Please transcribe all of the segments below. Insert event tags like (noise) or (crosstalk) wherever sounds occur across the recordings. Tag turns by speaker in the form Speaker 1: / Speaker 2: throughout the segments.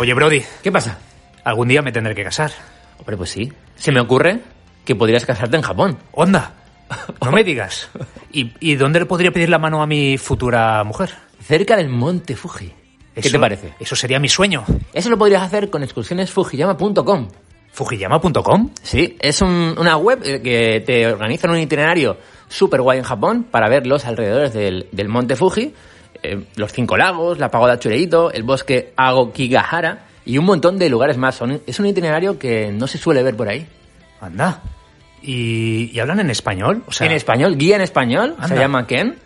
Speaker 1: Oye, Brody,
Speaker 2: ¿Qué pasa?
Speaker 1: algún día me tendré que casar.
Speaker 2: Hombre, pues sí. Se me ocurre que podrías casarte en Japón.
Speaker 1: ¡Onda! No me digas. ¿Y, y dónde le podría pedir la mano a mi futura mujer?
Speaker 2: Cerca del monte Fuji. ¿Qué
Speaker 1: Eso-
Speaker 2: te parece?
Speaker 1: Eso sería mi sueño.
Speaker 2: Eso lo podrías hacer con excursionesfujiyama.com.
Speaker 1: ¿Fujiyama.com?
Speaker 2: Sí, es un- una web eh, que te organiza un itinerario súper guay en Japón para ver los alrededores del, del monte Fuji, eh, los cinco lagos, la pagoda Chureito, el bosque Agokigahara y un montón de lugares más. Son- es un itinerario que no se suele ver por ahí.
Speaker 1: Anda. ¿Y, y hablan en español? O sea,
Speaker 2: en español, guía en español, se llama Ken.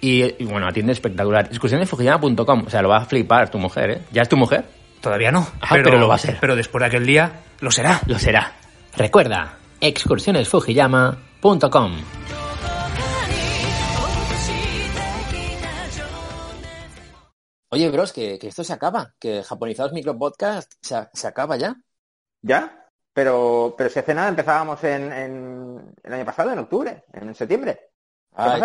Speaker 2: Y, y, bueno, atiende espectacular. Excursionesfujiyama.com. O sea, lo va a flipar tu mujer, ¿eh? ¿Ya es tu mujer?
Speaker 1: Todavía no.
Speaker 2: Ah, pero lo va a ser.
Speaker 1: Pero después de aquel día, lo será.
Speaker 2: Lo será. Recuerda, excursionesfujiyama.com. Oye, bros, que, que esto se acaba, que Japonizados Micropodcast se, se acaba ya.
Speaker 3: ¿Ya? Pero, pero si hace nada empezábamos en, en el año pasado, en octubre, en septiembre.
Speaker 2: Ay.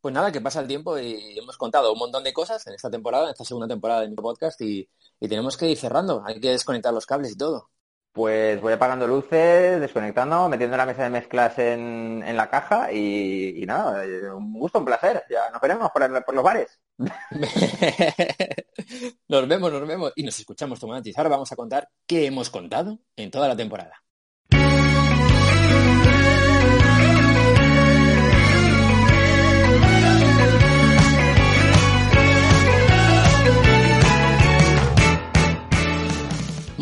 Speaker 2: Pues nada, que pasa el tiempo y hemos contado un montón de cosas en esta temporada, en esta segunda temporada de Micropodcast y, y tenemos que ir cerrando. Hay que desconectar los cables y todo.
Speaker 3: Pues voy apagando luces, desconectando, metiendo la mesa de mezclas en, en la caja y, nada, eh, un gusto, un placer. Ya nos veremos por, los bares. (laughs)
Speaker 2: nos vemos, nos vemos y nos escuchamos, Tomodachis. Ahora vamos a contar qué hemos contado en toda la temporada.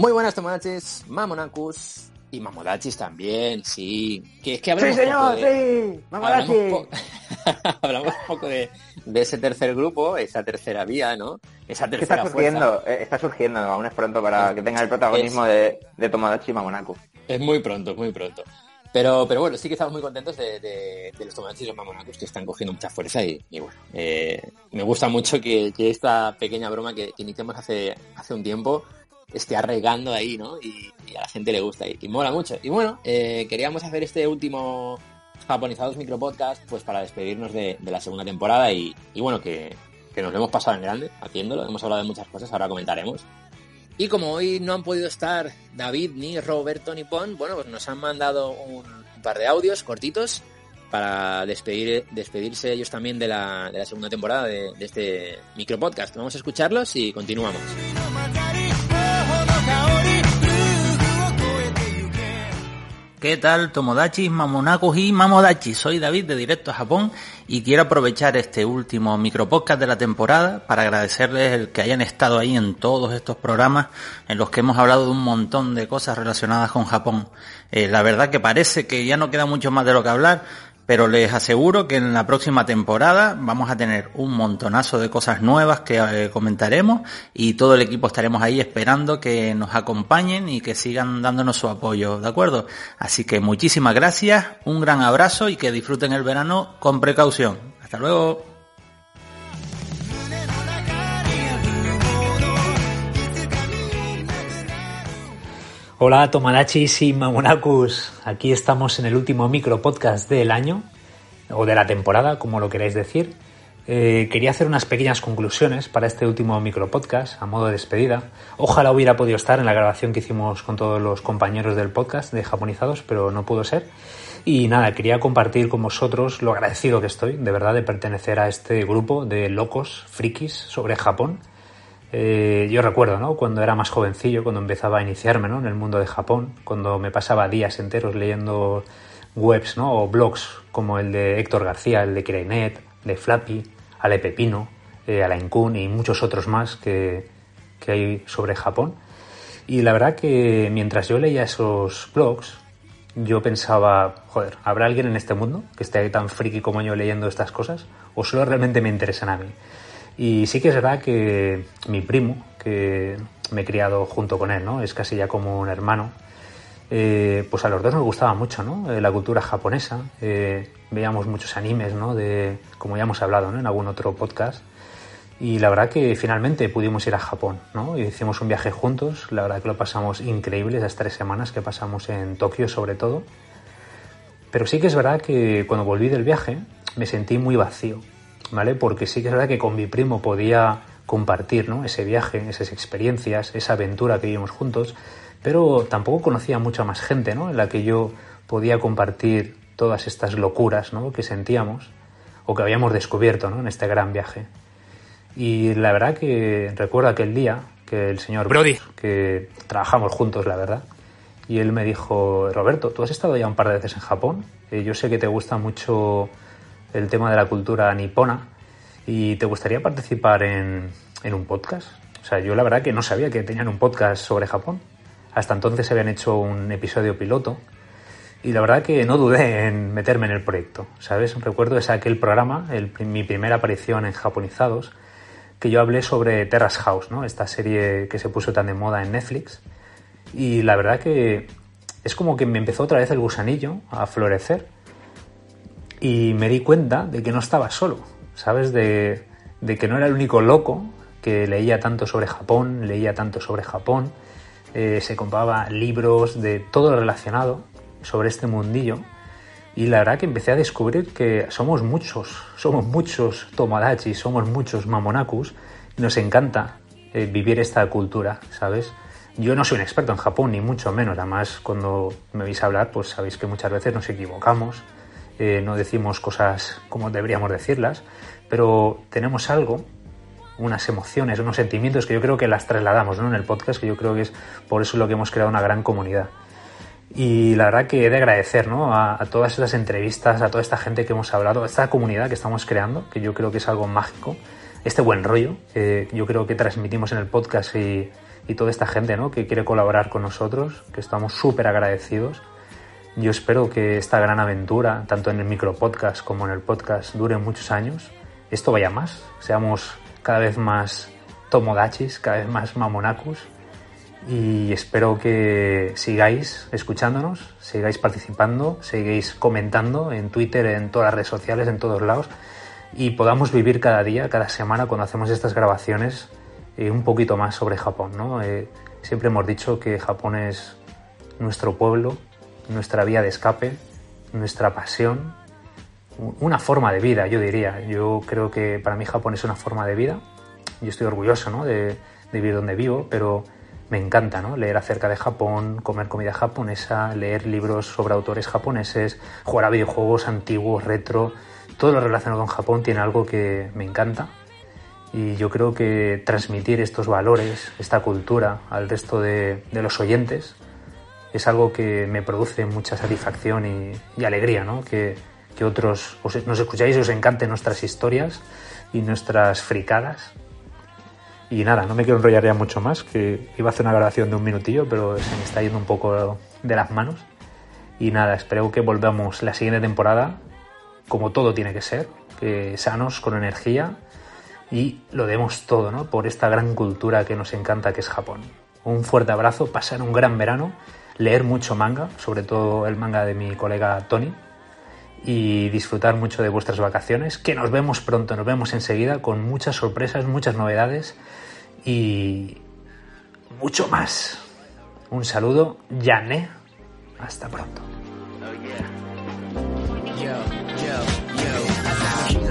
Speaker 2: Muy buenas, Tomodachis, Mamonacus y Mamodachis también, sí. Que es que
Speaker 3: ¡Sí,
Speaker 2: hablamos poco
Speaker 3: señor!
Speaker 2: de-
Speaker 3: ¡Sí!
Speaker 2: Hablamos, po- (laughs) hablamos un poco de, de ese tercer grupo, esa tercera vía, ¿no? Esa tercera
Speaker 3: está surgiendo, eh, está surgiendo, aún es pronto para que tenga el protagonismo de, de Tomodachi y Mamonaku.
Speaker 2: Es muy pronto, muy pronto. Pero, pero bueno, sí que estamos muy contentos de, de- de los tomates y los mamonacos que están cogiendo mucha fuerza y, y bueno, eh, me gusta mucho que, que esta pequeña broma que, que iniciamos hace, hace un tiempo esté arraigando ahí, ¿no? Y, a la gente le gusta y, mola mucho. Y bueno, eh, queríamos hacer este último Japonizados Micropodcast pues para despedirnos de, la segunda temporada y, bueno, que, nos lo hemos pasado en grande haciéndolo. Hemos hablado de muchas cosas, ahora comentaremos. Y como hoy no han podido estar David, ni Roberto, ni Pon, bueno, pues nos han mandado un par de audios cortitos para despedir, despedirse ellos también de la, de la segunda temporada de, de este micropodcast. Vamos a escucharlos y continuamos.
Speaker 4: ¿Qué tal, Tomodachi, Mamonacos y Mamodachi? Soy David de Directo a Japón y quiero aprovechar este último micropodcast de la temporada para agradecerles el que hayan estado ahí en todos estos programas en los que hemos hablado de un montón de cosas relacionadas con Japón. Eh, la verdad que parece que ya no queda mucho más de lo que hablar, pero les aseguro que en la próxima temporada vamos a tener un montonazo de cosas nuevas que eh, comentaremos y todo el equipo estaremos ahí esperando que nos acompañen y que sigan dándonos su apoyo, ¿de acuerdo? Así que muchísimas gracias, un gran abrazo y que disfruten el verano con precaución. Hasta luego.
Speaker 1: Hola Tomadachis y Mamonacus, aquí estamos en el último micro podcast del año, o de la temporada, como lo queráis decir. Eh, quería hacer unas pequeñas conclusiones para este último micro podcast, a modo de despedida. Ojalá hubiera podido estar en la grabación que hicimos con todos los compañeros del podcast de Japonizados, pero no pudo ser. Y nada, quería compartir con vosotros lo agradecido que estoy, de verdad, de pertenecer a este grupo de locos, frikis sobre Japón. Eh, yo recuerdo, ¿no? Cuando era más jovencillo, cuando empezaba a iniciarme, ¿no? En el mundo de Japón, cuando me pasaba días enteros leyendo webs, ¿no? O blogs como el de Héctor García, el de Kirenet, de Flappy, Ale Pepino, eh, Alain Kun y muchos otros más que, que hay sobre Japón. Y la verdad que mientras yo leía esos blogs, yo pensaba, joder, ¿habrá alguien en este mundo que esté tan friki como yo leyendo estas cosas? ¿O solo realmente me interesan a mí? Y sí que es verdad que mi primo, que me he criado junto con él, ¿no? Es casi ya como un hermano. eh, pues a los dos nos gustaba mucho, ¿no? Eh, la cultura japonesa. eh, veíamos muchos animes, ¿no? De, como ya hemos hablado, ¿no? En algún otro podcast. Y la verdad que finalmente pudimos ir a Japón, ¿no? Y hicimos un viaje juntos. La verdad que lo pasamos increíble esas tres semanas que pasamos en Tokio, sobre todo. Pero sí que es verdad que cuando volví del viaje me sentí muy vacío, ¿vale? Porque sí que es verdad que con mi primo podía compartir ¿no? ese viaje, esas experiencias, esa aventura que vivimos juntos, pero tampoco conocía mucha más gente ¿no? en la que yo podía compartir todas estas locuras ¿no? que sentíamos o que habíamos descubierto ¿no? en este gran viaje. Y la verdad que recuerdo aquel día que el señor
Speaker 2: Brody,
Speaker 1: que trabajamos juntos, la verdad, y él me dijo, Roberto, tú has estado ya un par de veces en Japón, eh, yo sé que te gusta mucho el tema de la cultura nipona y te gustaría participar en, en un podcast. O sea, yo la verdad que no sabía que tenían un podcast sobre Japón. Hasta entonces habían hecho un episodio piloto y la verdad que no dudé en meterme en el proyecto, ¿sabes? Recuerdo es aquel programa, mi primera aparición en Japonizados, que yo hablé sobre Terrace House, ¿no? Esta serie que se puso tan de moda en Netflix. Y la verdad que es como que me empezó otra vez el gusanillo a florecer y me di cuenta de que no estaba solo, ¿sabes? De, que no era el único loco que leía tanto sobre Japón, leía tanto sobre Japón, eh, se compraba libros de todo lo relacionado sobre este mundillo y la verdad que empecé a descubrir que somos muchos, somos muchos Tomodachi, somos muchos Mamonakus, nos encanta eh, vivir esta cultura, ¿sabes? Yo no soy un experto en Japón, ni mucho menos, además cuando me veis hablar, pues sabéis que muchas veces nos equivocamos, eh, no decimos cosas como deberíamos decirlas, pero tenemos algo, unas emociones, unos sentimientos que yo creo que las trasladamos ¿no? en el podcast, que yo creo que es por eso lo que hemos creado una gran comunidad. Y la verdad que he de agradecer ¿no? a, todas esas entrevistas, a toda esta gente que hemos hablado, a esta comunidad que estamos creando, que yo creo que es algo mágico, este buen rollo que yo creo que transmitimos en el podcast y, y toda esta gente ¿no? que quiere colaborar con nosotros, que estamos súper agradecidos. Yo espero que esta gran aventura, tanto en el micropodcast como en el podcast, dure muchos años. Esto vaya más, seamos cada vez más tomodachis, cada vez más mamonakus y espero que sigáis escuchándonos, sigáis participando, sigáis comentando en Twitter, en todas las redes sociales, en todos lados y podamos vivir cada día, cada semana cuando hacemos estas grabaciones eh, un poquito más sobre Japón. ¿no? Eh, siempre hemos dicho que Japón es nuestro pueblo, nuestra vía de escape, nuestra pasión, una forma de vida, yo diría. Yo creo que para mí Japón es una forma de vida. Yo estoy orgulloso ¿no? de, vivir donde vivo, pero me encanta ¿no? leer acerca de Japón, comer comida japonesa, leer libros sobre autores japoneses, jugar a videojuegos antiguos, retro. Todo lo relacionado con Japón tiene algo que me encanta y yo creo que transmitir estos valores, esta cultura al resto de los oyentes es algo que me produce mucha satisfacción y, alegría, ¿no? Que, que otros os, nos escucháis y os encanten nuestras historias y nuestras fricadas y nada, no me quiero enrollar ya mucho más, que iba a hacer una grabación de un minutillo, pero se me está yendo un poco de las manos. Y nada, espero que volvamos la siguiente temporada como todo tiene que ser, que sanos, con energía y lo demos todo, ¿no? Por esta gran cultura que nos encanta que es Japón. Un fuerte abrazo, pasar un gran verano, leer mucho manga, sobre todo el manga de mi colega Tony, y disfrutar mucho de vuestras vacaciones, que nos vemos pronto, nos vemos enseguida con muchas sorpresas, muchas novedades y mucho más. Un saludo, Yané. Hasta pronto.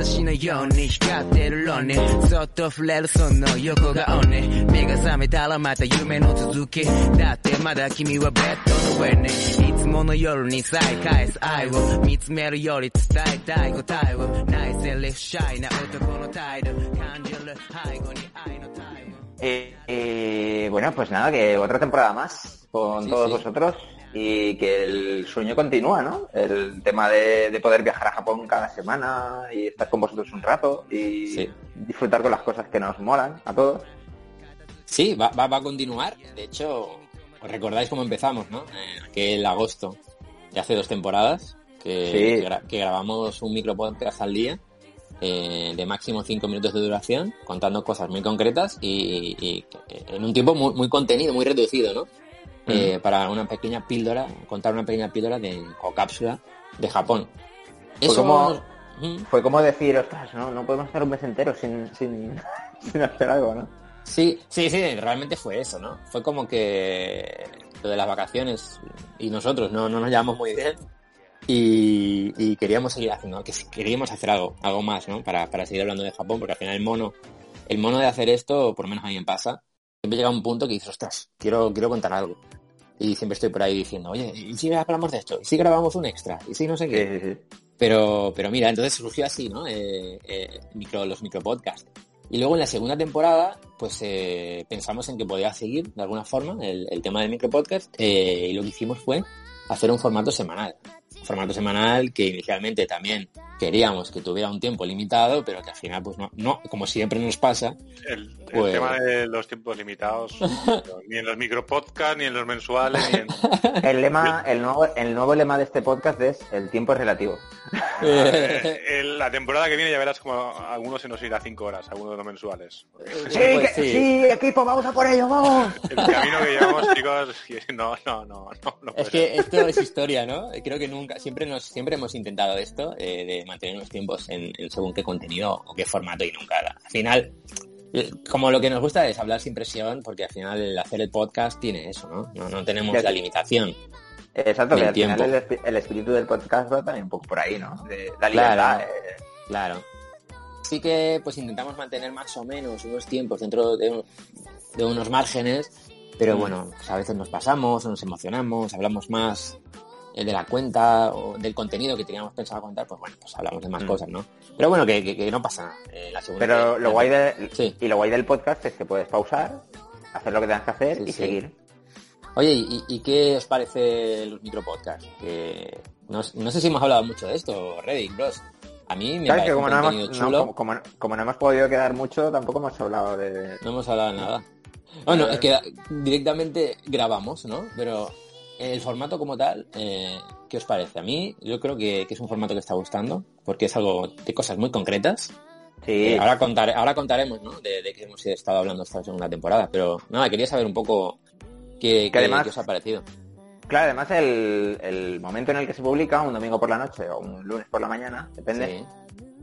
Speaker 5: 差しのように光ってるロンにそっと触れるその横顔に目が覚めたらまた夢の続き。だってまだ君はベッドの上にいつもの夜に再返す愛を見つめるより伝えたい答えを。ないセリフシャイな男の態度。感じる背後に愛のタイム
Speaker 3: Eh, eh, bueno, pues nada, que otra temporada más con
Speaker 2: Sí,
Speaker 3: todos
Speaker 2: sí.
Speaker 3: vosotros y que el sueño continúa, ¿no? El tema de, de poder viajar a Japón cada semana y estar con vosotros un rato y
Speaker 2: Sí.
Speaker 3: disfrutar con las cosas que nos molan a todos.
Speaker 2: Sí, va, va, va a continuar. De hecho, os recordáis cómo empezamos, ¿no? Eh, aquel agosto de hace dos temporadas, que,
Speaker 3: Sí.
Speaker 2: que, gra- que grabamos un micropodcast al día, eh, de máximo cinco minutos de duración, contando cosas muy concretas y, y en un tiempo muy, muy contenido, muy reducido, ¿no? Eh, para una pequeña píldora, contar una pequeña píldora de, o cápsula de Japón.
Speaker 3: Fue como-
Speaker 2: nos- Mm.
Speaker 3: Fue como decir, ostras, no, no podemos estar un mes entero sin, sin, (laughs) sin hacer algo, ¿no?
Speaker 2: Sí, sí, sí, realmente fue eso, ¿no? Fue como que lo de las vacaciones y nosotros no, no nos llevamos muy bien y, y queríamos seguir haciendo, que queríamos hacer algo, algo más, ¿no? Para, para seguir hablando de Japón, porque al final el mono el mono de hacer esto, por lo menos a mí me pasa, siempre llega un punto que dices, ostras, quiero, quiero contar algo. Y siempre estoy por ahí diciendo, oye, ¿y si hablamos de esto? ¿Y si grabamos un extra? ¿Y si no sé qué? Pero, pero mira, entonces surgió así, ¿no? Eh, eh, micro, los micropodcasts. Y luego en la segunda temporada, pues eh, pensamos en que podía seguir de alguna forma el, el tema del micropodcast eh, y lo que hicimos fue hacer un formato semanal. Formato semanal que inicialmente también queríamos que tuviera un tiempo limitado, pero que al final, pues no, no como siempre nos pasa.
Speaker 6: El, el
Speaker 2: Pues-
Speaker 6: tema de los tiempos limitados, (laughs) ni en los micropodcasts, ni en los mensuales, ni en... (laughs)
Speaker 3: El lema, el nuevo, el nuevo lema de este podcast es el tiempo es relativo. (laughs)
Speaker 6: El- la temporada que viene ya verás como a algunos se nos irá cinco horas, algunos de los mensuales.
Speaker 3: Sí,
Speaker 2: pues sí.
Speaker 3: sí, equipo, vamos a por ello, vamos.
Speaker 6: El camino que llevamos, chicos, no, no, no, no, no
Speaker 2: Es que esto es historia, ¿no? Creo que nunca, siempre nos, siempre hemos intentado esto, eh, de mantener los tiempos en, en según qué contenido o qué formato y nunca. Al final, eh, como lo que nos gusta es hablar sin presión, porque al final el hacer el podcast tiene eso, ¿no? No, no tenemos la limitación.
Speaker 3: Exacto, que al final
Speaker 2: tiempo.
Speaker 3: el, espi- el espíritu del podcast va también un poco por ahí, ¿no? De la
Speaker 2: Claro.
Speaker 3: libertad. eh,
Speaker 2: Claro. Sí que pues intentamos mantener más o menos unos tiempos dentro de, un- de unos márgenes, pero bueno, pues a veces nos pasamos, nos emocionamos, hablamos más eh, de la cuenta o del contenido que teníamos pensado contar, pues bueno, pues hablamos de más
Speaker 3: Mm.
Speaker 2: cosas, ¿no? Pero bueno, que, que- que no pasa nada. Eh, la segunda
Speaker 3: Pero
Speaker 2: que-
Speaker 3: lo guay de,
Speaker 2: Sí.
Speaker 3: y lo guay del podcast es que puedes pausar, hacer lo que tengas que hacer
Speaker 2: Sí,
Speaker 3: y
Speaker 2: sí.
Speaker 3: seguir.
Speaker 2: Oye, ¿y, y qué os parece los micropodcasts? Que no, no sé si hemos hablado mucho de esto, Reddit, bros. A mí me parece
Speaker 3: que como
Speaker 2: un
Speaker 3: no, hemos,
Speaker 2: contenido
Speaker 3: no,
Speaker 2: chulo.
Speaker 3: como, como no hemos podido quedar mucho, tampoco hemos hablado de...
Speaker 2: No hemos hablado de nada. Bueno, es que directamente grabamos, ¿no? Pero el formato como tal, eh, ¿qué os parece? A mí, yo creo que, que es un formato que está gustando, porque es algo de cosas muy concretas.
Speaker 3: Sí,
Speaker 2: Eh, ahora, contaré, ahora contaremos, ¿no? De, de qué hemos estado hablando esta segunda temporada, pero nada, quería saber un poco qué, qué-
Speaker 3: además-
Speaker 2: qué os ha parecido.
Speaker 3: claro, además el, el momento en el que se publica, un domingo por la noche o un lunes por la mañana, depende,
Speaker 2: Sí.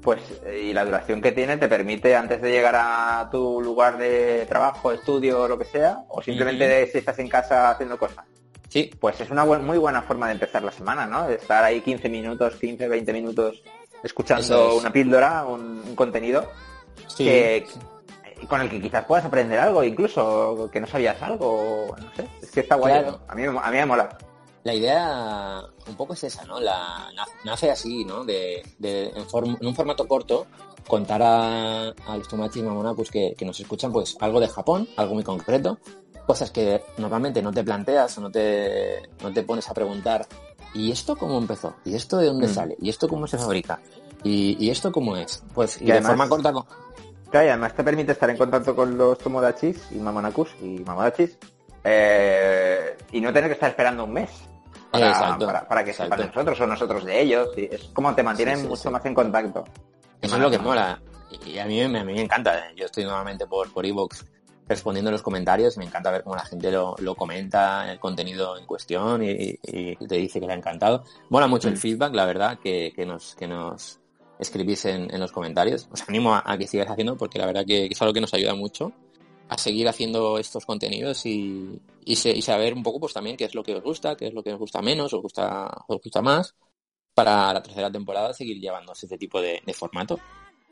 Speaker 3: pues eh, y la duración que tiene te permite antes de llegar a tu lugar de trabajo, estudio lo que sea, o simplemente si estás en casa haciendo cosas.
Speaker 2: Sí,
Speaker 3: Pues es una buen- muy buena forma de empezar la semana, ¿no? Estar ahí 15 minutos, 15, 20 minutos escuchando
Speaker 2: es.
Speaker 3: una píldora, un, un contenido
Speaker 2: sí.
Speaker 3: que con el que quizás puedas aprender algo, incluso que no sabías algo, no sé, es que está guay.
Speaker 2: Claro.
Speaker 3: A mí, me- a mí me mola.
Speaker 2: La idea un poco es esa, ¿no? La, na- nace así, ¿no? De, de- en, form- en un formato corto, contar a, a los tomachis y mamonacus que, que nos escuchan, pues algo de Japón, algo muy concreto, cosas que normalmente no te planteas o no te, no te pones a preguntar, ¿y esto cómo empezó? ¿Y esto de dónde
Speaker 3: Mm.
Speaker 2: sale? ¿Y esto cómo se fabrica? ¿Y, y esto cómo es? Pues y,
Speaker 3: Y
Speaker 2: de
Speaker 3: además-
Speaker 2: forma corta, con-
Speaker 3: Claro, y además te permite estar en contacto con los tomodachis y mamonakus y mamadachis eh, y no tener que estar esperando un mes para,
Speaker 2: Exacto,
Speaker 3: para, para que
Speaker 2: exacto.
Speaker 3: sepan de nosotros o nosotros de ellos. y es como te mantienen
Speaker 2: Sí, sí,
Speaker 3: mucho
Speaker 2: sí.
Speaker 3: más en contacto.
Speaker 2: Eso es lo que mola. Y a mí, me- a mí me encanta. Yo estoy nuevamente por, por Evox respondiendo en los comentarios. Me encanta ver cómo la gente lo, lo comenta, el contenido en cuestión y, te dice que le ha encantado. Mola mucho el
Speaker 3: Mm.
Speaker 2: feedback, la verdad, que, que nos, que nos escribís en, en los comentarios. Os animo a, a que sigáis haciendo porque la verdad que, que es algo que nos ayuda mucho a seguir haciendo estos contenidos y, y, se- y saber un poco pues también qué es lo que os gusta, qué es lo que os gusta menos, os gusta, os gusta más para la tercera temporada seguir llevándose este tipo de, de formato.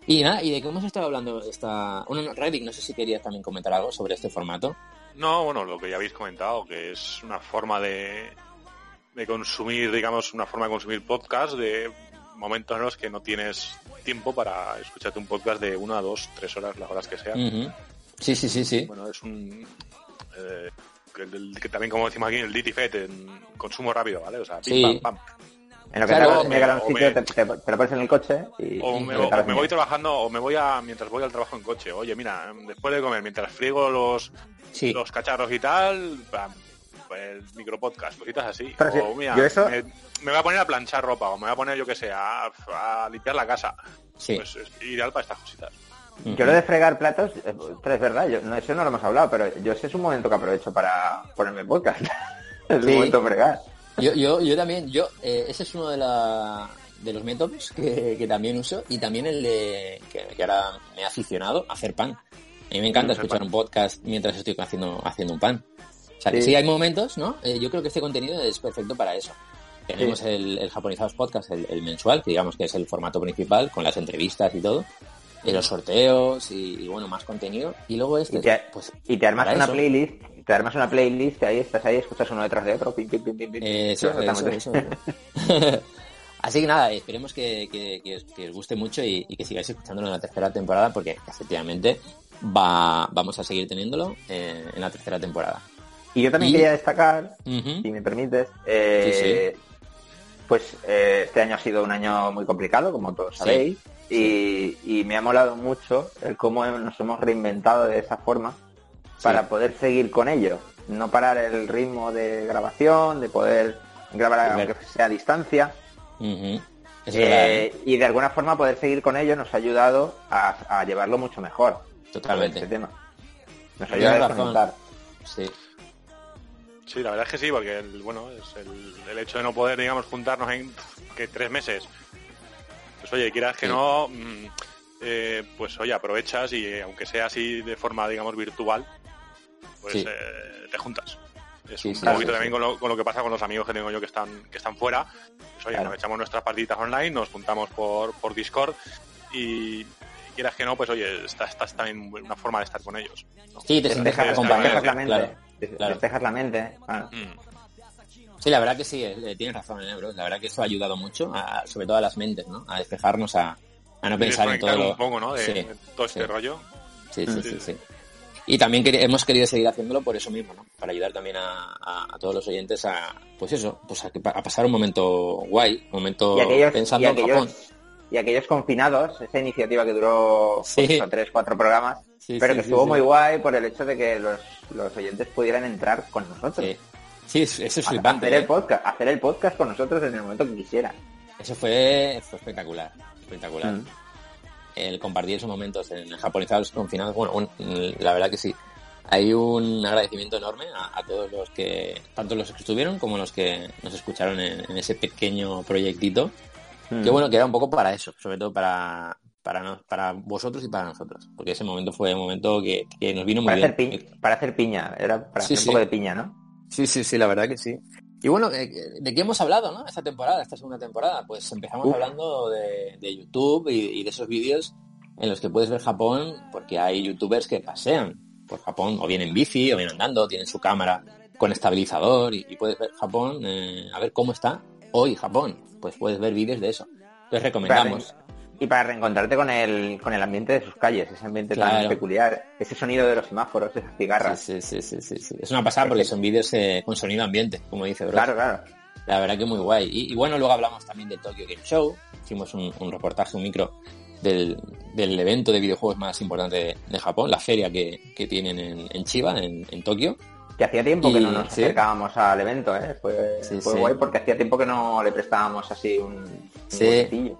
Speaker 2: Y nada, y de qué hemos estado hablando esta... Bueno, no, Reddick, no sé si querías también comentar algo sobre este formato.
Speaker 6: No, bueno, lo que ya habéis comentado, que es una forma de, de consumir, digamos, una forma de consumir podcast de momentos en los que no tienes tiempo para escucharte un podcast de una, dos, tres horas, las horas que sean.
Speaker 2: Sí, sí, sí, sí.
Speaker 6: Bueno, es un... eh, que, también, como decimos aquí, el Diti Fet, en consumo rápido, ¿vale? O sea, pim,
Speaker 2: Sí.
Speaker 6: pam, pam.
Speaker 3: En lo que
Speaker 2: Claro,
Speaker 3: te
Speaker 6: o
Speaker 3: un sitio,
Speaker 6: me-
Speaker 3: te, te- te lo pones en el coche y,
Speaker 6: O me, o me voy trabajando, o me voy a, mientras voy al trabajo en coche. Oye, mira, después de comer, mientras friego los,
Speaker 2: Sí,
Speaker 6: los cacharros y tal, pam, pues, micropodcast, cositas así.
Speaker 3: Pero sí,
Speaker 6: o mira,
Speaker 3: yo eso-
Speaker 6: me, me voy a poner a planchar ropa, o me voy a poner, yo que sé, a, a limpiar la casa.
Speaker 2: sí.
Speaker 6: Pues es ideal para estas cositas.
Speaker 3: Yo lo de fregar platos, eh, pero es verdad, yo, no, eso no lo hemos hablado, pero yo ese es un momento que aprovecho para ponerme podcast. (laughs) es
Speaker 2: Sí.
Speaker 3: un momento fregar.
Speaker 2: Yo, yo, yo también, yo, eh, ese es uno de, la, de los métodos que, que también uso y también el de que, que ahora me he aficionado a hacer pan. A mí me encanta escuchar
Speaker 6: pan.
Speaker 2: un podcast mientras estoy haciendo, haciendo un pan. O sea, que
Speaker 3: Sí.
Speaker 2: sí hay momentos, ¿no? Eh, yo creo que este contenido es perfecto para eso. Tenemos el, el Japonizados Podcast, el, el mensual, que digamos que es el formato principal, con las entrevistas y todo. Y los sorteos y, y, bueno, más contenido. Y luego este,
Speaker 3: Y te,
Speaker 2: pues
Speaker 3: y te armas una
Speaker 2: eso.
Speaker 3: playlist, te armas una playlist, ahí estás ahí, escuchas uno detrás de otro, pim, pim, pim, pim, pim.
Speaker 2: Eso. (laughs) Así que nada, esperemos que, que- que os, que os guste mucho y, y que sigáis escuchándolo en la tercera temporada porque efectivamente va, vamos a seguir teniéndolo eh, en la tercera temporada.
Speaker 3: Y yo también quería destacar, si me permites, eh, pues eh, este año ha sido un año muy complicado, como todos
Speaker 2: Sí,
Speaker 3: sabéis, y, y me ha molado mucho el cómo nos hemos reinventado de esa forma para poder seguir con ello, no parar el ritmo de grabación, de poder grabar aunque sea a distancia,
Speaker 2: Ujú. Es verdad,
Speaker 3: eh,
Speaker 2: ¿eh?
Speaker 3: y de alguna forma poder seguir con ello nos ha ayudado a, a llevarlo mucho mejor.
Speaker 2: Totalmente.
Speaker 3: Este tema. Nos ayuda a desconectar.
Speaker 2: Sí.
Speaker 6: Sí, la verdad es que sí, porque el, bueno, es el, el hecho de no poder, digamos, juntarnos en que tres meses. Pues oye, quieras que
Speaker 2: Sí.
Speaker 6: no, mm, eh, pues oye, aprovechas y eh, aunque sea así de forma, digamos, virtual, pues
Speaker 2: Sí.
Speaker 6: eh, te juntas. Es
Speaker 2: Sí,
Speaker 6: un
Speaker 2: sí,
Speaker 6: poquito
Speaker 2: sí,
Speaker 6: también
Speaker 2: sí.
Speaker 6: Con, lo, con lo que pasa con los amigos que tengo yo que están que están fuera. Pues oye,
Speaker 3: Claro.
Speaker 6: nos echamos nuestras partiditas online, nos juntamos por, por Discord y quieras que no, pues oye, esta, esta es también una forma de estar con ellos. ¿no?
Speaker 2: Sí, te
Speaker 3: despejas la mente.
Speaker 2: claro,
Speaker 3: la claro.
Speaker 2: Sí, la verdad que sí, eh, tienes razón, eh, bro. La verdad que eso ha ayudado mucho, a- sobre todo a las mentes, ¿no? A despejarnos, a, a no
Speaker 6: Y
Speaker 2: pensar en todo
Speaker 6: desconectar
Speaker 2: lo...
Speaker 6: un poco, ¿no? De,
Speaker 2: Sí,
Speaker 6: de todo este
Speaker 2: sí.
Speaker 6: rollo.
Speaker 2: Sí, sí,
Speaker 6: Sí.
Speaker 2: sí, sí. Y también hemos querido seguir haciéndolo por eso mismo, ¿no? Para ayudar también a, a- a todos los oyentes a, pues eso, pues a, a pasar un momento guay, un momento
Speaker 3: Y aquellos,
Speaker 2: pensando
Speaker 3: y,
Speaker 2: en Japón.
Speaker 3: y aquellos confinados, esa iniciativa que duró
Speaker 2: Sí.
Speaker 3: pues, tres, cuatro programas,
Speaker 2: Sí,
Speaker 3: pero
Speaker 2: sí,
Speaker 3: que
Speaker 2: sí,
Speaker 3: estuvo
Speaker 2: sí.
Speaker 3: muy guay por el hecho de que los, los oyentes pudieran entrar con nosotros.
Speaker 2: Sí, sí es- eso es flipante.
Speaker 3: hacer el
Speaker 2: ¿eh?
Speaker 3: podcast, hacer el podcast con nosotros en el momento que quisieran.
Speaker 2: Eso fue, fue espectacular, espectacular.
Speaker 3: Mm.
Speaker 2: El compartir esos momentos en japonizados confinados, bueno, un- la verdad que sí. Hay un agradecimiento enorme a, a todos los que, tanto los que estuvieron como los que nos escucharon en, en ese pequeño proyectito.
Speaker 3: Mm.
Speaker 2: Que bueno, que era un poco para eso, sobre todo para, para, nos- para vosotros y para nosotros. Porque ese momento fue un momento que, que nos vino muy
Speaker 3: para,
Speaker 2: bien.
Speaker 3: hacer piña, para hacer piña, era para
Speaker 2: Sí,
Speaker 3: hacer
Speaker 2: sí.
Speaker 3: un poco de piña, ¿no?
Speaker 2: Sí, sí, sí, la verdad que sí. Y bueno, eh, ¿de qué hemos hablado, no? Esta temporada, esta segunda temporada. Pues empezamos hablando de, de YouTube y, y de esos vídeos en los que puedes ver Japón, porque hay youtubers que pasean por Japón, o bien en bici, o bien andando, tienen su cámara con estabilizador y, y puedes ver Japón, eh, a ver cómo está hoy Japón. Pues puedes ver vídeos de eso. Entonces recomendamos.
Speaker 3: Y para reencontrarte con el, con el ambiente de sus calles, ese ambiente tan peculiar, ese sonido de los semáforos, esas cigarras.
Speaker 2: Sí, sí, sí, sí, sí. Es una pasada porque son vídeos eh, con sonido ambiente, como dice Bro.
Speaker 3: Claro, claro.
Speaker 2: La verdad que muy guay. Y, y bueno, luego hablamos también del Tokyo Game Show. Hicimos un, un reportaje, un micro del, del evento de videojuegos más importante de, de Japón, la feria que, que tienen en, en Chiba, en, en Tokio.
Speaker 3: Que hacía tiempo que no nos
Speaker 2: sí.
Speaker 3: acercábamos al evento, ¿eh? Fue,
Speaker 2: Sí,
Speaker 3: fue
Speaker 2: sí.
Speaker 3: guay porque hacía tiempo que no le prestábamos así un, un
Speaker 2: Sí.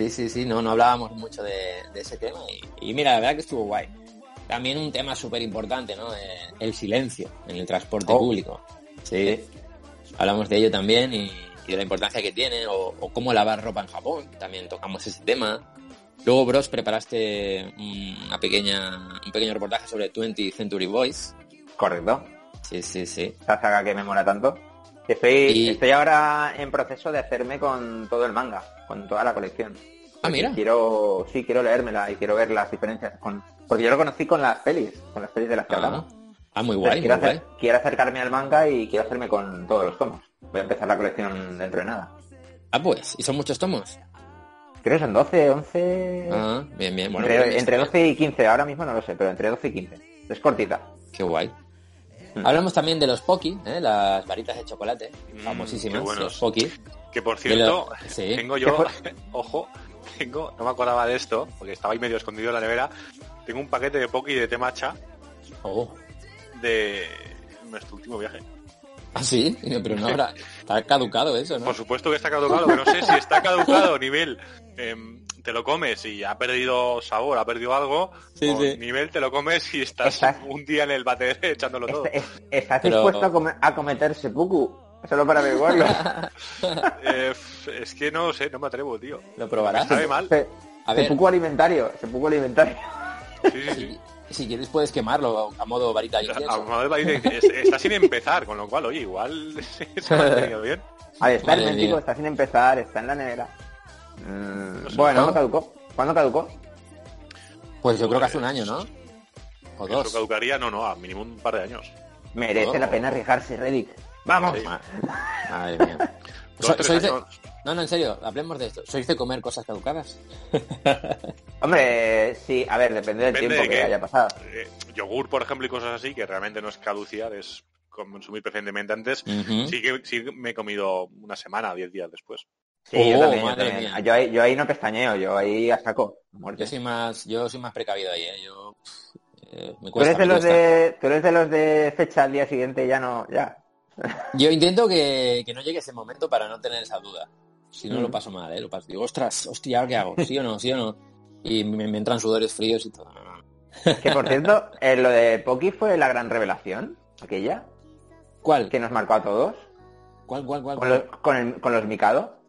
Speaker 2: Sí, sí, sí, no, no hablábamos mucho de, de ese tema. Y, y mira, la verdad que estuvo guay. También un tema súper importante, ¿no? Eh, el silencio en el transporte
Speaker 3: Oh.
Speaker 2: público. Sí. Hablamos de ello también y, y de la importancia que tiene, o, o cómo lavar ropa en Japón. También tocamos ese tema. Luego, Bros, preparaste una pequeña, un pequeño reportaje sobre 20th Century Boys.
Speaker 3: Correcto.
Speaker 2: Sí, sí, sí.
Speaker 3: Esa saga que me mola tanto. Estoy,
Speaker 2: Y-
Speaker 3: estoy ahora en proceso de hacerme con todo el manga, con toda la colección.
Speaker 2: Ah, mira.
Speaker 3: Quiero, sí, quiero leérmela y quiero ver las diferencias con, porque yo lo conocí con las pelis, con las pelis de las que
Speaker 2: Ah,
Speaker 3: hablamos.
Speaker 2: ah, muy
Speaker 3: Entonces,
Speaker 2: guay, muy
Speaker 3: quiero,
Speaker 2: guay.
Speaker 3: hacer- quiero acercarme al manga y quiero hacerme con todos los tomos. Voy a empezar la colección dentro de nada.
Speaker 2: Ah, pues, ¿y son muchos tomos?
Speaker 3: Creo que son 12, 11...
Speaker 2: Ah, bien, bien. Bueno,
Speaker 3: entre,
Speaker 2: bien,
Speaker 3: entre
Speaker 2: bien.
Speaker 3: 12 y 15, ahora mismo no lo sé, pero entre 12 y 15. Es cortita.
Speaker 2: Qué guay.
Speaker 3: Mm. (laughs)
Speaker 2: Hablamos también de los Poki, ¿eh? las varitas de chocolate,
Speaker 6: Mm,
Speaker 2: famosísimas,
Speaker 6: buenos.
Speaker 2: los Poki.
Speaker 6: Que por cierto,
Speaker 2: lo- (laughs) sí.
Speaker 6: tengo
Speaker 3: ¿Qué
Speaker 6: yo, (laughs) ojo, tengo, no me acordaba de esto, porque estaba ahí medio escondido en la nevera. Tengo un paquete de Poki de té matcha
Speaker 2: Oh.
Speaker 6: de nuestro último viaje.
Speaker 2: Ah, sí, pero no habrá. Está caducado eso, ¿no?
Speaker 6: Por supuesto que está caducado, que no sé si está caducado nivel em, te lo comes y ha perdido sabor, ha perdido algo,
Speaker 2: Sí,
Speaker 6: o
Speaker 2: sí.
Speaker 6: nivel te lo comes y estás
Speaker 3: Estás-
Speaker 6: un día en el bater (laughs) echándolo todo.
Speaker 3: Es- ¿Estás
Speaker 2: Pero-
Speaker 3: dispuesto a, come- a cometer seppuku? Solo para averiguarlo. (laughs)
Speaker 6: Eh, es que no sé, no me atrevo, tío.
Speaker 2: ¿Lo probarás?
Speaker 6: Sabe mal.
Speaker 3: Se-
Speaker 2: A ver.
Speaker 3: seppuku alimentario. Seppuku alimentario.
Speaker 6: Sí, sí, sí.
Speaker 2: Si, quieres puedes quemarlo a modo varita
Speaker 6: A Valle es- está sin empezar, con lo cual, oye, igual (laughs) se ha mantenido bien.
Speaker 3: A ver, está hermético, está sin empezar, está en la nevera. Mm,
Speaker 6: No sé,
Speaker 3: bueno,
Speaker 2: ¿no?
Speaker 3: ¿cuándo caducó? ¿Cuándo caducó?
Speaker 2: Pues yo creo que
Speaker 6: Pues,
Speaker 2: hace un año, ¿no? O
Speaker 6: Eso
Speaker 2: dos.
Speaker 6: caducaría, no, no, a mínimo un par de años.
Speaker 3: Merece la pena arriesgarse, Reddick. ¡Vamos!
Speaker 6: Sí.
Speaker 2: Ma- Madre mía.
Speaker 6: Dos,
Speaker 2: So-
Speaker 6: tres
Speaker 2: sois de-
Speaker 6: años.
Speaker 2: No, no, en serio, hablemos de esto. ¿Sois de comer cosas caducadas? (laughs)
Speaker 3: Hombre, sí, a ver, depende del
Speaker 6: Depende
Speaker 3: tiempo
Speaker 6: de
Speaker 3: que haya pasado.
Speaker 6: Eh, yogur, por ejemplo, y cosas así, que realmente no es caducidad, es consumir preferentemente antes. Sí que sí me he comido una semana, diez días después.
Speaker 3: Sí,
Speaker 2: Oh,
Speaker 3: yo también, yo
Speaker 2: madre
Speaker 3: también.
Speaker 2: mía.
Speaker 3: Yo ahí, yo ahí no pestañeo, yo ahí a saco.
Speaker 2: Yo soy más, yo soy más precavido ahí, ¿eh? Yo eh, me
Speaker 3: ¿Tú
Speaker 2: cuesta,
Speaker 3: eres, de
Speaker 2: me
Speaker 3: los
Speaker 2: cuesta.
Speaker 3: de, tú eres de los de fecha al día siguiente ya no, ya.
Speaker 2: Yo intento que, que no llegue ese momento para no tener esa duda. Si no
Speaker 3: Mm.
Speaker 2: lo paso mal, ¿eh? Lo paso. Digo, ostras, hostia, ¿qué hago? ¿Sí o no? ¿Sí o no? Y me, me entran sudores fríos y todo.
Speaker 3: Que por cierto, (laughs) eh, lo de Poki fue la gran revelación, aquella,
Speaker 2: ¿Cuál?
Speaker 3: que nos marcó a todos,
Speaker 2: ¿Cuál, cuál, cuál?
Speaker 3: con,
Speaker 2: cuál?
Speaker 3: los- con, el- con los Mikado.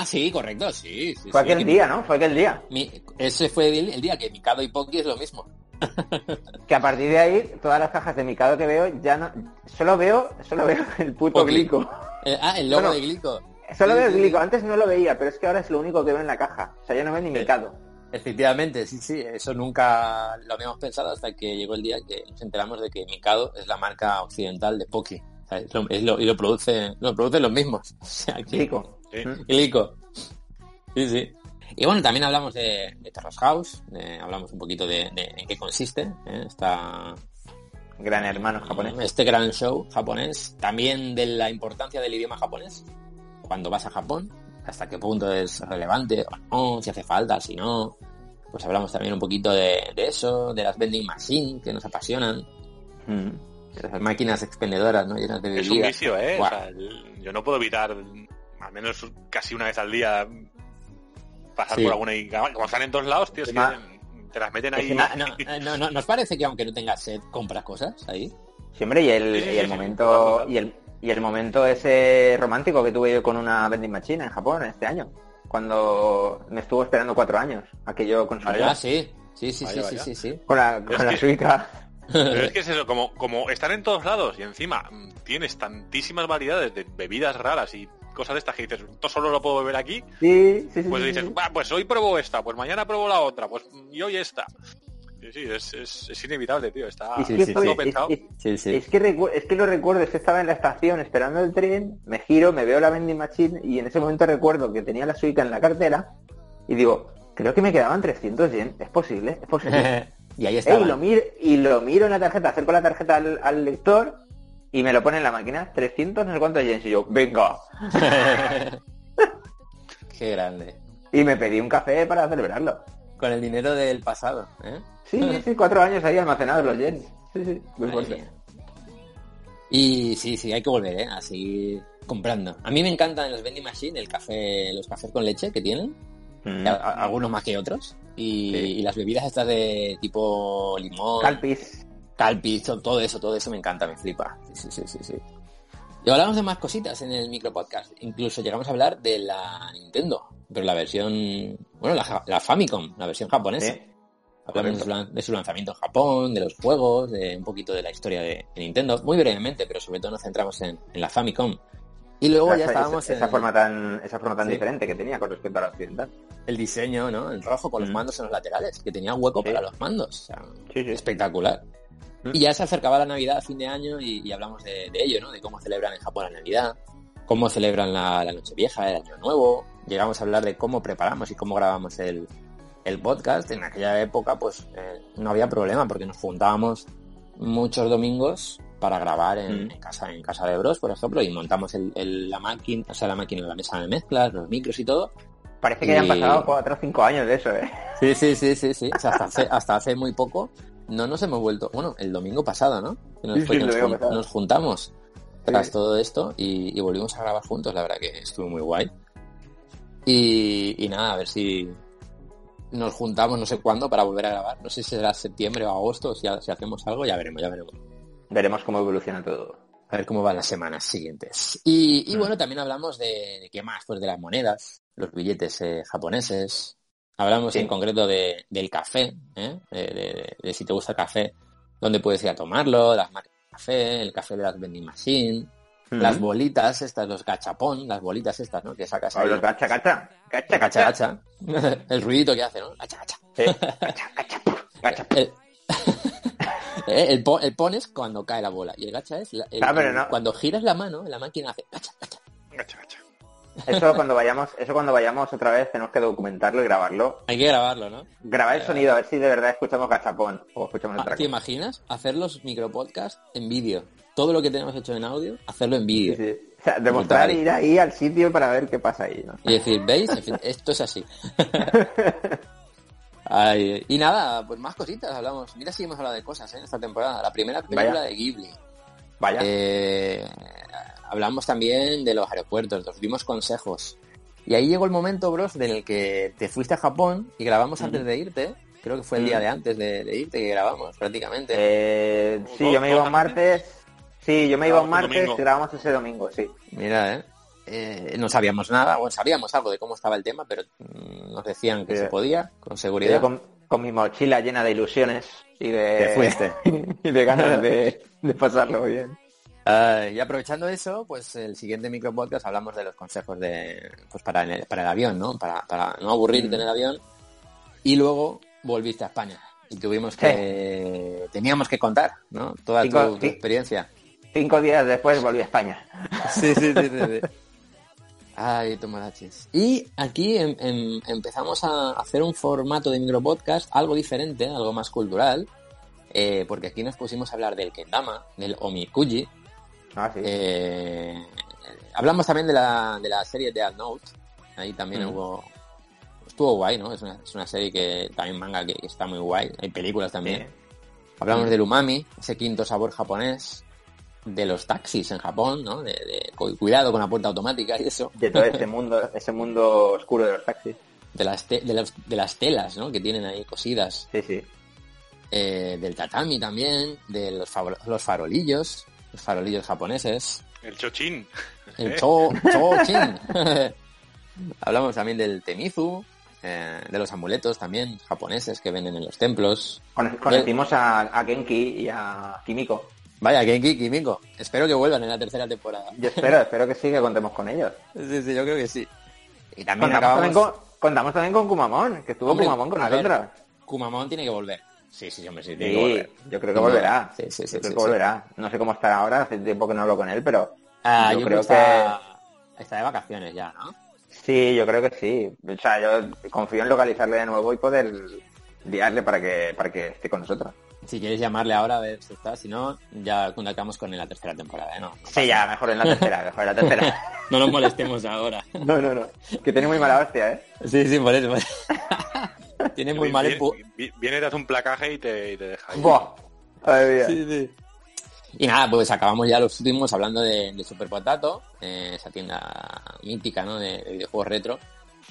Speaker 2: Ah, sí, correcto, sí. sí,
Speaker 3: Fue
Speaker 2: sí.
Speaker 3: aquel día, ¿no? Fue aquel día.
Speaker 2: Mi- ese fue el, el día que Mikado y Poki es lo mismo. (laughs)
Speaker 3: Que a partir de ahí, todas las cajas de Mikado que veo, ya no... Solo veo, solo veo (laughs) el puto glico.
Speaker 2: Eh, ah, el logo
Speaker 3: Bueno,
Speaker 2: de Glico.
Speaker 3: Solo veo el glico. Antes no lo veía, pero es que ahora es lo único que veo en la caja. O sea, ya no veo ni Mikado.
Speaker 2: Efectivamente, sí, sí, eso nunca lo habíamos pensado hasta que llegó el día que nos enteramos de que Mikado es la marca occidental de Poki. O sea, es lo- es lo- y lo produce, lo producen los mismos. (laughs) O sea, que-
Speaker 3: Glico.
Speaker 6: Sí.
Speaker 3: Mm.
Speaker 2: Glico. Sí, sí. Y bueno, también hablamos de, de Terrace House, de- hablamos un poquito de, de en qué consiste ¿eh? esta,
Speaker 3: Gran hermano japonés.
Speaker 2: este gran show japonés, también de la importancia del idioma japonés, cuando vas a Japón, hasta qué punto es relevante o no, si hace falta, si no. Pues hablamos también un poquito de, de eso, de las vending machines que nos apasionan,
Speaker 3: Mm.
Speaker 2: las máquinas expendedoras, ¿no? Llenas de
Speaker 6: Es un vicio, ¿eh? O sea, yo no puedo evitar, al menos casi una vez al día, pasar
Speaker 2: Sí.
Speaker 6: por alguna y como están en todos lados, tío, es que te las meten ahí.
Speaker 2: Ah, (laughs) no, no, no, ¿Nos parece que aunque no tengas sed, compras cosas ahí?
Speaker 3: Siempre, y el,
Speaker 6: Sí, sí,
Speaker 3: y el
Speaker 6: sí,
Speaker 3: momento y el, y el momento ese romántico que tuve yo con una vending machine en Japón este año, cuando me estuvo esperando cuatro años a que yo consumiera
Speaker 2: Ah, sí. Sí, sí,
Speaker 6: Vaya,
Speaker 2: sí, sí,
Speaker 6: vaya.
Speaker 2: sí, sí.
Speaker 3: con la, con la
Speaker 6: que-
Speaker 3: suica.
Speaker 6: Pero es que es eso, como, como están en todos lados y encima mm, tienes tantísimas variedades de bebidas raras y cosas de estas que dices, esto solo lo puedo beber aquí,
Speaker 3: Sí, sí, sí.
Speaker 6: pues
Speaker 3: sí,
Speaker 6: dices,
Speaker 3: sí.
Speaker 6: "Va, pues hoy pruebo esta, pues mañana pruebo la otra, pues y hoy esta. Sí, sí, es, es, es inevitable, tío, está todo
Speaker 3: es-
Speaker 6: pensado.
Speaker 3: es-
Speaker 2: Sí, sí.
Speaker 3: Es que, recu- es que lo recuerdo, es que estaba en la estación esperando el tren, me giro, me veo la vending machine y en ese momento recuerdo que tenía la suica en la cartera y digo, creo que me quedaban 300 yen, es posible, es posible. (laughs)
Speaker 2: y ahí está.
Speaker 3: y, lo miro, y lo miro en la tarjeta, acerco la tarjeta al, al lector y me lo pone en la máquina, 300 no sé cuántos yens y yo, venga. (laughs)
Speaker 2: Qué grande.
Speaker 3: Y me pedí un café para celebrarlo.
Speaker 2: Con el dinero del pasado, ¿eh?
Speaker 3: Sí, sí, cuatro años ahí almacenados los yens. Sí, sí, muy fuerte.
Speaker 2: mía. Y sí, sí, hay que volver, ¿eh? A seguir comprando. A mí me encantan en los vending machine el café, los cafés con leche que tienen,
Speaker 3: Mm.
Speaker 2: a- a- algunos más que otros, y,
Speaker 3: Sí.
Speaker 2: y las bebidas estas de tipo limón,
Speaker 3: Calpis.
Speaker 2: Calpis, to- todo eso, todo eso me encanta, me flipa. Sí, sí, sí, sí. Y hablamos de más cositas en el micro podcast. Incluso llegamos a hablar de la Nintendo, pero la versión, bueno, la, Famicom, la versión japonesa. Hablamos de su, lan- de su lanzamiento en Japón, de los juegos, de un poquito de la historia de, de Nintendo, muy brevemente, pero sobre todo nos centramos en, en la Famicom. Y luego ya
Speaker 3: esa,
Speaker 2: estábamos
Speaker 3: esa-
Speaker 2: en
Speaker 3: esa forma tan, esa forma tan
Speaker 2: Sí.
Speaker 3: diferente que tenía con respecto a la occidental.
Speaker 2: el diseño, ¿no? El rojo con los
Speaker 3: Mm.
Speaker 2: mandos en los laterales, que tenía hueco
Speaker 3: Sí.
Speaker 2: para los mandos. O sea,
Speaker 3: sí.
Speaker 2: espectacular. Y ya se acercaba la Navidad a fin de año y, y hablamos de, de ello, ¿no? De cómo celebran en Japón la Navidad, cómo celebran la, la Nochevieja, el Año Nuevo. Llegamos a hablar de cómo preparamos y cómo grabamos el, el podcast. En aquella época, pues, eh, no había problema porque nos juntábamos muchos domingos para grabar en,
Speaker 3: Mm.
Speaker 2: en casa en casa de Bros, por ejemplo, y montamos el, el- la máquina, o sea, la máquina, la mesa de mezclas, los micros y todo,
Speaker 3: Parece que ya han
Speaker 2: Y-
Speaker 3: pasado cuatro o cinco años de eso, ¿eh?
Speaker 2: Sí, sí, sí, sí, sí. O sea, hasta hace, hasta hace muy poco no nos hemos vuelto. Bueno, el domingo pasado, ¿no? Que nos,
Speaker 3: Sí, sí,
Speaker 2: nos,
Speaker 3: domingo
Speaker 2: jun-
Speaker 3: pasado.
Speaker 2: nos juntamos tras
Speaker 3: Sí.
Speaker 2: todo esto y, y volvimos a grabar juntos. La verdad que estuvo muy guay. Y, y nada, a ver si nos juntamos no sé cuándo para volver a grabar. No sé si será septiembre o agosto, si, si hacemos algo, ya veremos, ya veremos.
Speaker 3: Veremos cómo evoluciona todo.
Speaker 2: A ver cómo van las semanas siguientes. Y, y
Speaker 3: Mm.
Speaker 2: bueno, también hablamos de, de qué más, pues de las monedas, los billetes eh, japoneses. Hablamos
Speaker 3: Sí.
Speaker 2: en concreto de, del café, ¿eh? de, de- de si te gusta el café, dónde puedes ir a tomarlo, las marcas de café, el café de las vending machine, las bolitas estas, los gachapón, las bolitas estas, ¿no? Que sacas ahí.
Speaker 3: los gacha, gacha. Gacha,
Speaker 2: Gacha, gacha. (laughs) el ruidito que hace, ¿no? Gacha, gacha.
Speaker 3: Sí. Gacha, gacha. Gacha. (laughs)
Speaker 2: El, (laughs) Eh, el, po- el pon es cuando cae la bola y el gacha es la- el-
Speaker 3: Ah, no.
Speaker 2: cuando giras la mano, la máquina hace gacha, gacha.
Speaker 6: Gacha, gacha.
Speaker 3: Eso cuando vayamos, eso cuando vayamos otra vez tenemos que documentarlo y grabarlo.
Speaker 2: Hay que grabarlo, ¿no?
Speaker 3: Grabar el sonido, a ver si de verdad escuchamos gachapón o escuchamos
Speaker 2: Ah,
Speaker 3: otra
Speaker 2: ¿Te imaginas hacer los micropodcasts en vídeo? Todo lo que tenemos hecho en audio, hacerlo en vídeo.
Speaker 3: sí. O sea, demostrar ir ahí al sitio para ver qué pasa ahí, ¿no?
Speaker 2: Y decir, ¿veis? En fin, esto es así. (laughs) Ay, y nada, pues más cositas hablamos. Mira si hemos hablado de cosas ¿eh? en esta temporada. La primera película
Speaker 3: Vaya.
Speaker 2: de Ghibli.
Speaker 3: Vaya.
Speaker 2: Eh, hablamos también de los aeropuertos, nos dimos consejos. Y ahí llegó el momento, bros, en el que te fuiste a Japón y grabamos antes de irte. Creo que fue el día de antes de, de irte que grabamos, prácticamente.
Speaker 3: Eh, sí,
Speaker 6: ¿Dos-
Speaker 3: yo me iba un martes. Sí, yo me iba un martes y grabamos ese domingo, sí.
Speaker 2: Mira, ¿eh? Eh, no sabíamos nada, bueno, sabíamos algo de cómo estaba el tema, pero nos decían que
Speaker 3: Sí.
Speaker 2: se podía, con
Speaker 3: Yo
Speaker 2: seguridad.
Speaker 3: con, con mi mochila llena de ilusiones y de...
Speaker 2: Te fuiste. (laughs)
Speaker 3: y de ganas de, (laughs) de pasarlo bien.
Speaker 2: Ah, y aprovechando eso, pues el siguiente micropodcast hablamos de los consejos de pues para el, para el avión, ¿no? Para, para no aburrirte
Speaker 3: Mm.
Speaker 2: en el avión. Y luego volviste a España. Y tuvimos que... (laughs) Teníamos que contar, ¿no? Toda
Speaker 3: Cinco-
Speaker 2: tu, experiencia.
Speaker 3: Cinco días después volví a España. (laughs)
Speaker 2: Sí, sí, sí, sí. sí. Ay, tomaraches. Y aquí em- em- empezamos a hacer un formato de micropodcast algo diferente, algo más cultural, eh, porque aquí nos pusimos a hablar del kendama, del omikuji.
Speaker 3: Ah, sí.
Speaker 2: eh, hablamos también de la, de la serie Death Note. Ahí también
Speaker 3: Mm.
Speaker 2: hubo... Estuvo guay, ¿no? Es una, es una serie que también manga que, que está muy guay. Hay películas también. Hablamos
Speaker 3: Mm.
Speaker 2: del umami, ese quinto sabor japonés, de los taxis en Japón, ¿no? De, de- cu- cuidado con la puerta automática y eso,
Speaker 3: De todo ese (laughs) mundo, ese mundo oscuro de los taxis.
Speaker 2: de las, te- de los- de las telas, ¿no? Que tienen ahí cosidas,
Speaker 3: Sí, sí.
Speaker 2: eh, del tatami también, de los, los farolillos, los farolillos japoneses,
Speaker 6: El chochín.
Speaker 2: el (laughs) cho, chochin. (laughs) Hablamos también del temizu, eh, de los amuletos también japoneses que venden en los templos.
Speaker 3: Con- Conocimos a, a Genki y a Kimiko.
Speaker 2: Vaya, Genki Kimiko. Espero que vuelvan en la tercera temporada.
Speaker 3: Yo espero, espero que sí, que contemos con ellos.
Speaker 2: Sí, sí, yo creo que sí. Y también
Speaker 3: Contamos también, con, contamos también con Kumamon, que estuvo
Speaker 2: Hombre,
Speaker 3: Kumamon con
Speaker 2: a ver,
Speaker 3: nosotros.
Speaker 2: Kumamon tiene que volver. Sí, sí, hombre, sí,
Speaker 3: Sí, yo creo que volverá.
Speaker 2: Sí, sí, sí,
Speaker 3: yo creo
Speaker 2: sí,
Speaker 3: que
Speaker 2: sí.
Speaker 3: volverá. No sé cómo estará ahora, hace tiempo que no hablo con él, pero
Speaker 2: Ah,
Speaker 3: yo,
Speaker 2: yo,
Speaker 3: creo
Speaker 2: que está, está de vacaciones ya, ¿no?
Speaker 3: sí, yo creo que sí. O sea, yo confío en localizarle de nuevo y poder liarle para que para que esté con nosotros.
Speaker 2: Si quieres llamarle ahora a ver si está, si no, ya contactamos con él en la tercera temporada, ¿eh? No,
Speaker 3: Sí, ya, mejor en la tercera, (laughs) mejor en la tercera.
Speaker 2: no nos molestemos ahora. (laughs)
Speaker 3: No, no, no. Que tiene muy mala hostia, ¿eh?
Speaker 2: Sí, sí, por eso. por eso. (laughs) Tiene muy mal empu...
Speaker 6: Viene, vi- viene, te hace un placaje y te, y te deja ahí.
Speaker 3: Buah. Ay, mía.
Speaker 2: Sí, sí. Y nada, pues acabamos ya los últimos hablando de, de Super Potato, eh, esa tienda mítica, ¿no? De, de videojuegos retro.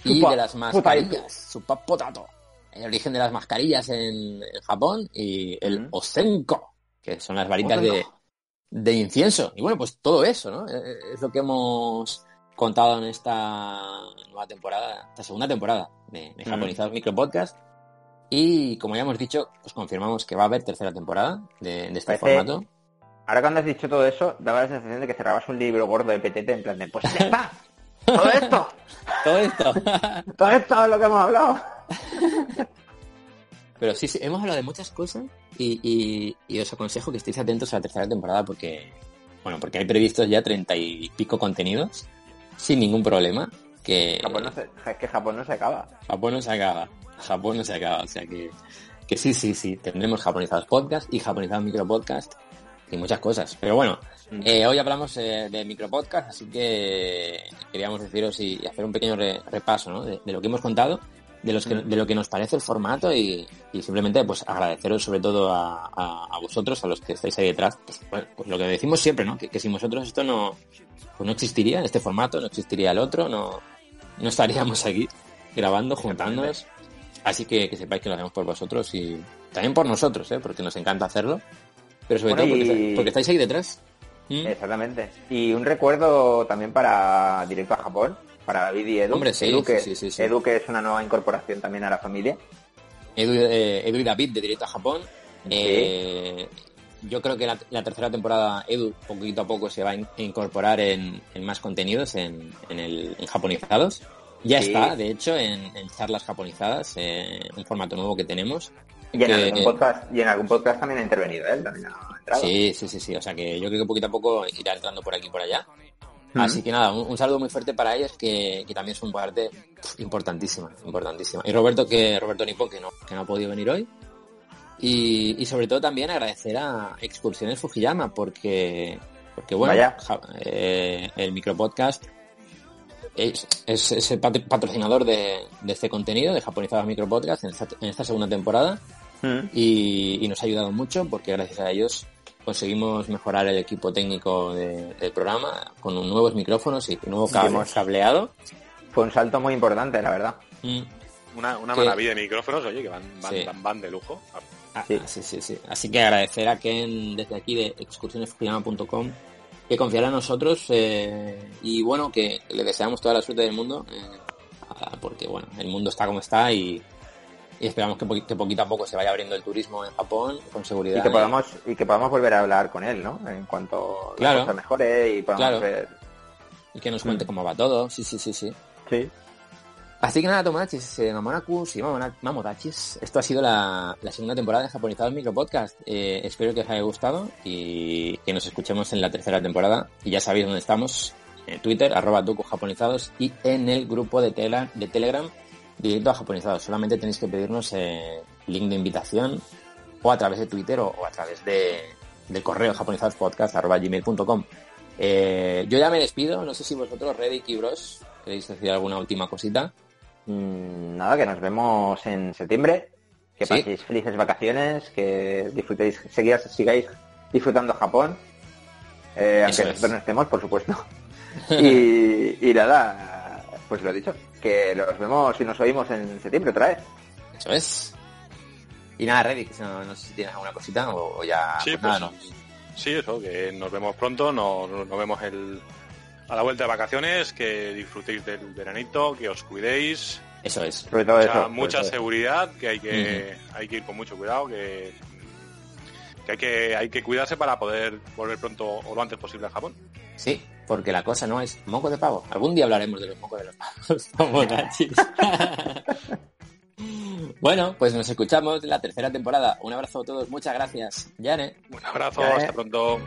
Speaker 2: Y de las mascarillas, Super Potato. El origen de las mascarillas en, en Japón y el
Speaker 3: Mm.
Speaker 2: Osenko, que son las varitas de, de incienso. Y bueno, pues todo eso, ¿no? Eh, Es lo que hemos contado en esta nueva temporada, esta segunda temporada de, de
Speaker 3: Mm.
Speaker 2: Japonizados Micro Podcast. Y como ya hemos dicho, os confirmamos que va a haber tercera temporada de, de este
Speaker 3: Parece-
Speaker 2: formato.
Speaker 3: Ahora cuando has dicho todo eso, daba la sensación de que cerrabas un libro gordo de PTT en plan de, pues está. Todo esto, (laughs)
Speaker 2: Todo esto. (laughs)
Speaker 3: todo esto es lo que hemos hablado. (laughs)
Speaker 2: Pero sí, sí, hemos hablado de muchas cosas y, y- y os aconsejo que estéis atentos a la tercera temporada porque, bueno, porque hay previstos ya treinta y pico contenidos sin ningún problema. Que
Speaker 3: Japón no se, es que Japón no se acaba.
Speaker 2: Japón no se acaba. Japón no se acaba. O sea que, que sí, sí, sí. Tendremos japonizados podcast y japonizados micropodcast y muchas cosas. Pero bueno,
Speaker 3: Mm.
Speaker 2: eh, hoy hablamos eh, de micropodcast, así que queríamos deciros y, y hacer un pequeño re- repaso ¿no? de, de lo que hemos contado, de, los que,
Speaker 3: Mm.
Speaker 2: de lo que nos parece el formato y, y simplemente pues agradeceros sobre todo a, a- a vosotros, a los que estáis ahí detrás. Pues, bueno, pues lo que decimos siempre, ¿no? Que, que sin vosotros esto no, pues no existiría, este formato, no existiría el otro, no, no estaríamos aquí grabando, juntándonos. Así que, que sepáis que lo hacemos por vosotros y también por nosotros, ¿eh? porque nos encanta hacerlo. Pero sobre
Speaker 3: Bueno,
Speaker 2: todo porque,
Speaker 3: y-
Speaker 2: porque estáis ahí detrás. ¿Mm?
Speaker 3: Exactamente. Y un recuerdo también para Directo a Japón, para David y Edu.
Speaker 2: Hombre, sí,
Speaker 3: Edu, que,
Speaker 2: sí, sí.
Speaker 3: Edu, que es una nueva incorporación también a la familia.
Speaker 2: Edu, eh, Edu y David de Directo a Japón. Eh, yo creo que la, la tercera temporada Edu poquito a poco se va a in- incorporar en, en más contenidos en, en el, en japonizados. Ya está, de hecho, en, en charlas japonizadas, eh, un formato nuevo que tenemos.
Speaker 3: Y en,
Speaker 2: que-
Speaker 3: algún podcast, y en algún podcast también ha intervenido él, también ha entrado.
Speaker 2: Sí, sí, sí, sí. O sea que yo creo que poquito a poco irá entrando por aquí y por allá. Así que nada, un, un saludo muy fuerte para ellos que, que también son parte importantísima, importantísima. Y Roberto que Roberto Nipo que no, que no ha podido venir hoy. Y, y sobre todo también agradecer a Excursiones Fujiyama porque porque bueno, ja- eh, el micropodcast es, es, es el pat- patrocinador de, de este contenido, de Japonizados Micropodcast en esta, en esta segunda temporada
Speaker 3: Mm.
Speaker 2: y, y nos ha ayudado mucho porque gracias a ellos conseguimos mejorar el equipo técnico de- del programa con nuevos micrófonos y nuevo
Speaker 3: Sí,
Speaker 2: cable-
Speaker 3: hemos-
Speaker 2: cableado.
Speaker 3: Fue un salto muy importante, la verdad.
Speaker 2: Mm.
Speaker 6: Una, una
Speaker 2: Que-
Speaker 6: maravilla de micrófonos, oye, que van, van,
Speaker 2: Sí.
Speaker 6: van, van de lujo.
Speaker 2: Ah,
Speaker 3: Sí.
Speaker 2: ah, sí, sí, sí. Así que agradecer a Ken desde aquí de excursionesfujiyama.com que confiara en nosotros eh, y bueno, que le deseamos toda la suerte del mundo eh, porque bueno, el mundo está como está y, y esperamos que, que poquito a poco se vaya abriendo el turismo en Japón con seguridad.
Speaker 3: Y que podamos y que podamos volver a hablar con él, ¿no? En cuanto
Speaker 2: Claro.
Speaker 3: la cosa mejore y podamos
Speaker 2: Claro.
Speaker 3: ver.
Speaker 2: y que nos cuente cómo va todo. Sí, sí, sí, sí.
Speaker 3: Sí.
Speaker 2: Así que nada, Tomodachis, eh, Mamonakus y Mamodachis, esto ha sido la, la segunda temporada de Japonizados Micropodcast. Eh, espero que os haya gustado y que nos escuchemos en la tercera temporada. Y ya sabéis dónde estamos, en Twitter, arroba Doku Japonizados y en el grupo de, Tela- de Telegram directo a Japonizados. Solamente tenéis que pedirnos eh, link de invitación o a través de Twitter o, o a través de, del correo japonizadospodcast arroba gmail.com. Eh, yo ya me despido, no sé si vosotros, Reddick y Bros, queréis decir alguna última cosita.
Speaker 3: Mm, nada, que nos vemos en septiembre. Que
Speaker 2: Sí.
Speaker 3: paséis felices vacaciones, que disfrutéis, sigáis, sigáis disfrutando Japón. Eh, aunque
Speaker 2: es.
Speaker 3: nosotros no estemos, por supuesto. (laughs) y, y nada, pues lo he dicho, que nos vemos y nos oímos en septiembre otra vez.
Speaker 2: Eso es. Y nada, Reddick, no, no sé si tienes alguna cosita o, o ya...
Speaker 6: Sí,
Speaker 2: pues nada,
Speaker 6: pues,
Speaker 2: no.
Speaker 6: Sí, eso, que nos vemos pronto, nos, nos vemos el, a la vuelta de vacaciones, que disfrutéis del veranito, que os cuidéis,
Speaker 2: Eso es.
Speaker 3: Sobre todo
Speaker 6: mucha,
Speaker 3: eso.
Speaker 6: mucha
Speaker 3: sobre todo.
Speaker 6: seguridad, que hay que, hay que ir con mucho cuidado, que, que hay que hay que cuidarse para poder volver pronto o lo antes posible a Japón.
Speaker 2: Sí, porque la cosa no es moco de pavo. Algún día hablaremos de los mocos de los pavos. (laughs) Tomodachis. (laughs) bueno, pues nos escuchamos en la tercera temporada. Un abrazo a todos, muchas gracias. Yane.
Speaker 6: Un abrazo,
Speaker 3: Ya, eh.
Speaker 6: hasta pronto.